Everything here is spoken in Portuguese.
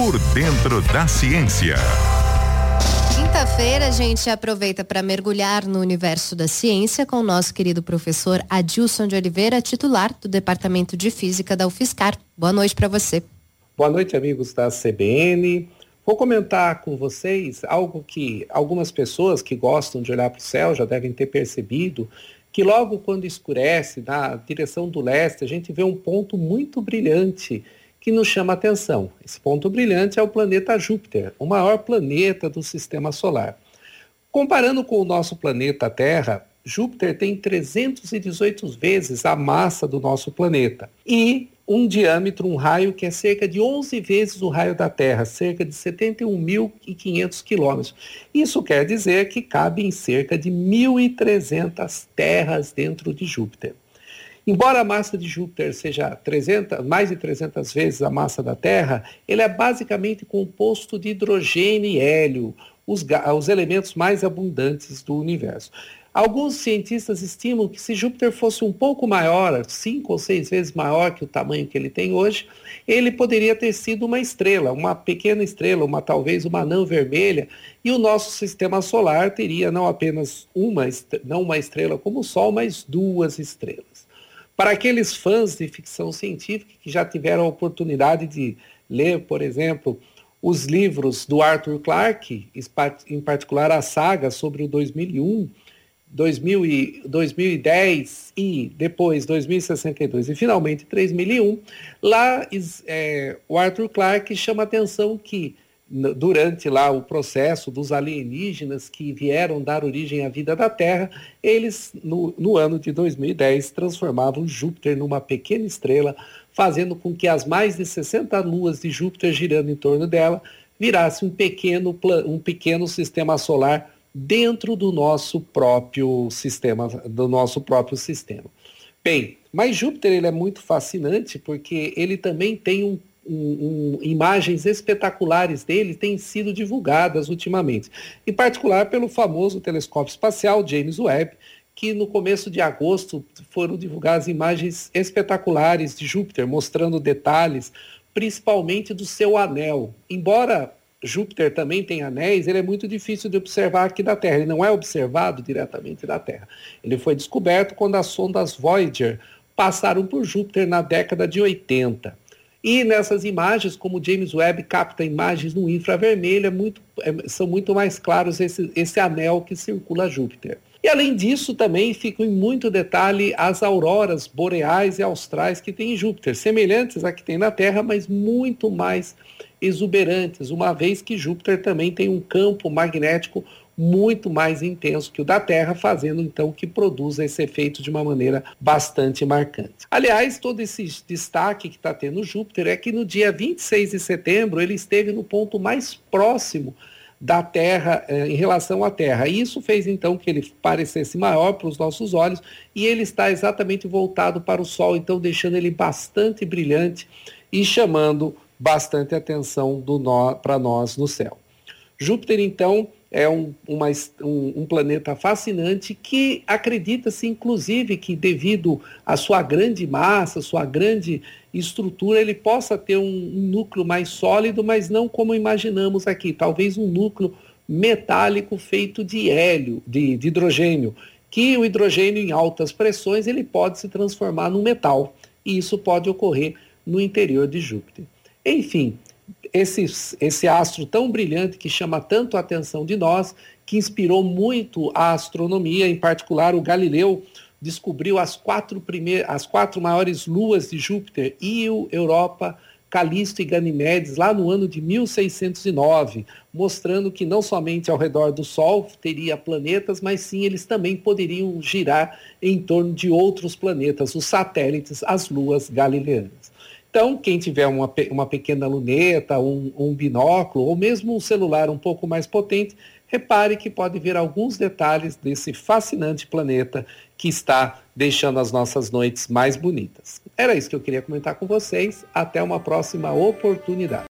Por dentro da ciência. Quinta-feira a gente aproveita para mergulhar no universo da ciência com o nosso querido professor Adilson de Oliveira, titular do Departamento de Física da UFSCar. Boa noite para você. Boa noite, amigos da CBN. Vou comentar com vocês algo que algumas pessoas que gostam de olhar para o céu já devem ter percebido, que logo quando escurece, na direção do leste, a gente vê um ponto muito brilhante que nos chama a atenção. Esse ponto brilhante é o planeta Júpiter, o maior planeta do sistema solar. Comparando com o nosso planeta Terra, Júpiter tem 318 vezes a massa do nosso planeta e um diâmetro, um raio que é cerca de 11 vezes o raio da Terra, cerca de 71.500 quilômetros. Isso quer dizer que cabe em cerca de 1.300 terras dentro de Júpiter. Embora a massa de Júpiter seja 300, mais de 300 vezes a massa da Terra, ele é basicamente composto de hidrogênio e hélio, os, os elementos mais abundantes do universo. Alguns cientistas estimam que se Júpiter fosse um pouco maior, cinco ou seis vezes maior que o tamanho que ele tem hoje, ele poderia ter sido uma estrela, uma pequena estrela, uma talvez uma anã vermelha, e o nosso sistema solar teria não apenas uma, não uma estrela como o Sol, mas duas estrelas. Para aqueles fãs de ficção científica que já tiveram a oportunidade de ler, por exemplo, os livros do Arthur Clarke, em particular a saga sobre o 2001, 2000 e 2010 e depois 2062 e finalmente 3001, lá é, o Arthur Clarke chama a atenção que durante lá o processo dos alienígenas que vieram dar origem à vida da Terra, eles, no, no, ano de 2010, transformavam Júpiter numa pequena estrela, fazendo com que as mais de 60 luas de Júpiter girando em torno dela virasse um pequeno, um pequeno sistema solar dentro do nosso próprio sistema, do nosso próprio sistema. Bem, mas Júpiter ele é muito fascinante porque ele também tem um um, imagens espetaculares dele têm sido divulgadas ultimamente, em particular pelo famoso telescópio espacial James Webb, que no começo de agosto foram divulgadas imagens espetaculares de Júpiter, mostrando detalhes, principalmente do seu anel. Embora Júpiter também tenha anéis, ele é muito difícil de observar aqui da Terra. Ele não é observado diretamente da Terra. Ele foi descoberto quando as sondas Voyager passaram por Júpiter na década de 80. E nessas imagens, como James Webb capta imagens no infravermelho, é muito, é, são muito mais claros esse, esse anel que circula Júpiter. E além disso, também ficam em muito detalhe as auroras boreais e austrais que tem em Júpiter, semelhantes à que tem na Terra, mas muito mais exuberantes, uma vez que Júpiter também tem um campo magnético muito mais intenso que o da Terra, fazendo então que produza esse efeito de uma maneira bastante marcante. Aliás, todo esse destaque que está tendo Júpiter é que no dia 26 de setembro ele esteve no ponto mais próximo da Terra eh, em relação à Terra. Isso fez então que ele parecesse maior para os nossos olhos e ele está exatamente voltado para o Sol, então deixando ele bastante brilhante e chamando bastante atenção no, para nós no céu. Júpiter, então, é um, uma, um, um, planeta fascinante que acredita-se, inclusive, que devido à sua grande massa, sua grande estrutura, ele possa ter um, um núcleo mais sólido, mas não como imaginamos aqui, talvez um núcleo metálico feito de hélio, de, de hidrogênio, que o hidrogênio em altas pressões ele pode se transformar num metal, e isso pode ocorrer no interior de Júpiter. Enfim, esse, esse astro tão brilhante que chama tanto a atenção de nós, que inspirou muito a astronomia, em particular o Galileu descobriu as quatro, primeiras, as quatro maiores luas de Júpiter, Io, Europa, Calisto e Ganimedes, lá no ano de 1609, mostrando que não somente ao redor do Sol teria planetas, mas sim eles também poderiam girar em torno de outros planetas, os satélites, as luas galileanas. Então, quem tiver uma, uma pequena luneta, um, um binóculo ou mesmo um celular um pouco mais potente, repare que pode ver alguns detalhes desse fascinante planeta que está deixando as nossas noites mais bonitas. Era isso que eu queria comentar com vocês. Até uma próxima oportunidade.